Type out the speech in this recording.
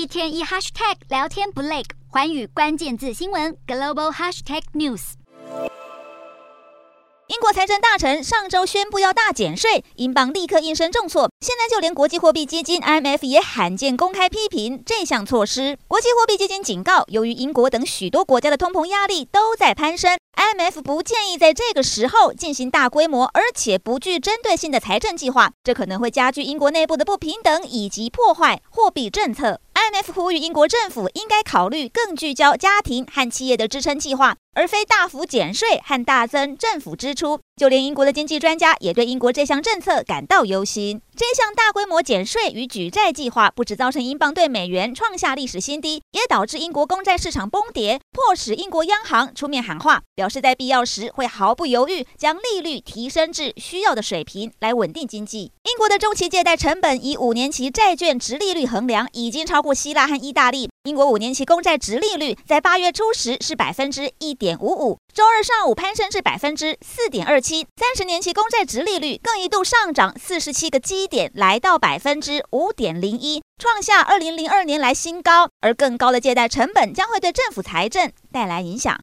一天一 hashtag 聊天不累，环宇关键字新闻 global hashtag news。英国财政大臣上周宣布要大减税，英镑立刻应声重挫。现在就连国际货币基金 IMF 也罕见公开批评这项措施。国际货币基金警告，由于英国等许多国家的通膨压力都在攀升，IMF 不建议在这个时候进行大规模而且不具针对性的财政计划，这可能会加剧英国内部的不平等以及破坏货币政策。IMF 呼吁英国政府应该考虑更聚焦家庭和企业的支撑计划，而非大幅减税和大增政府支出。就连英国的经济专家也对英国这项政策感到忧心。这项大规模减税与举债计划不止造成英镑兑美元创下历史新低，也导致英国公债市场崩跌，迫使英国央行出面喊话，表示在必要时会毫不犹豫将利率提升至需要的水平来稳定经济。英国的中期借贷成本以五年期债券殖利率衡量，已经超过希腊和意大利。英国五年期公债殖利率在八月初时是百分之一点五五，周二上午攀升至百分之四点二七。三十年期公债殖利率更一度上涨四十七个基点，来到百分之五点零一，创下二零零二年来新高。而更高的借贷成本将会对政府财政带来影响。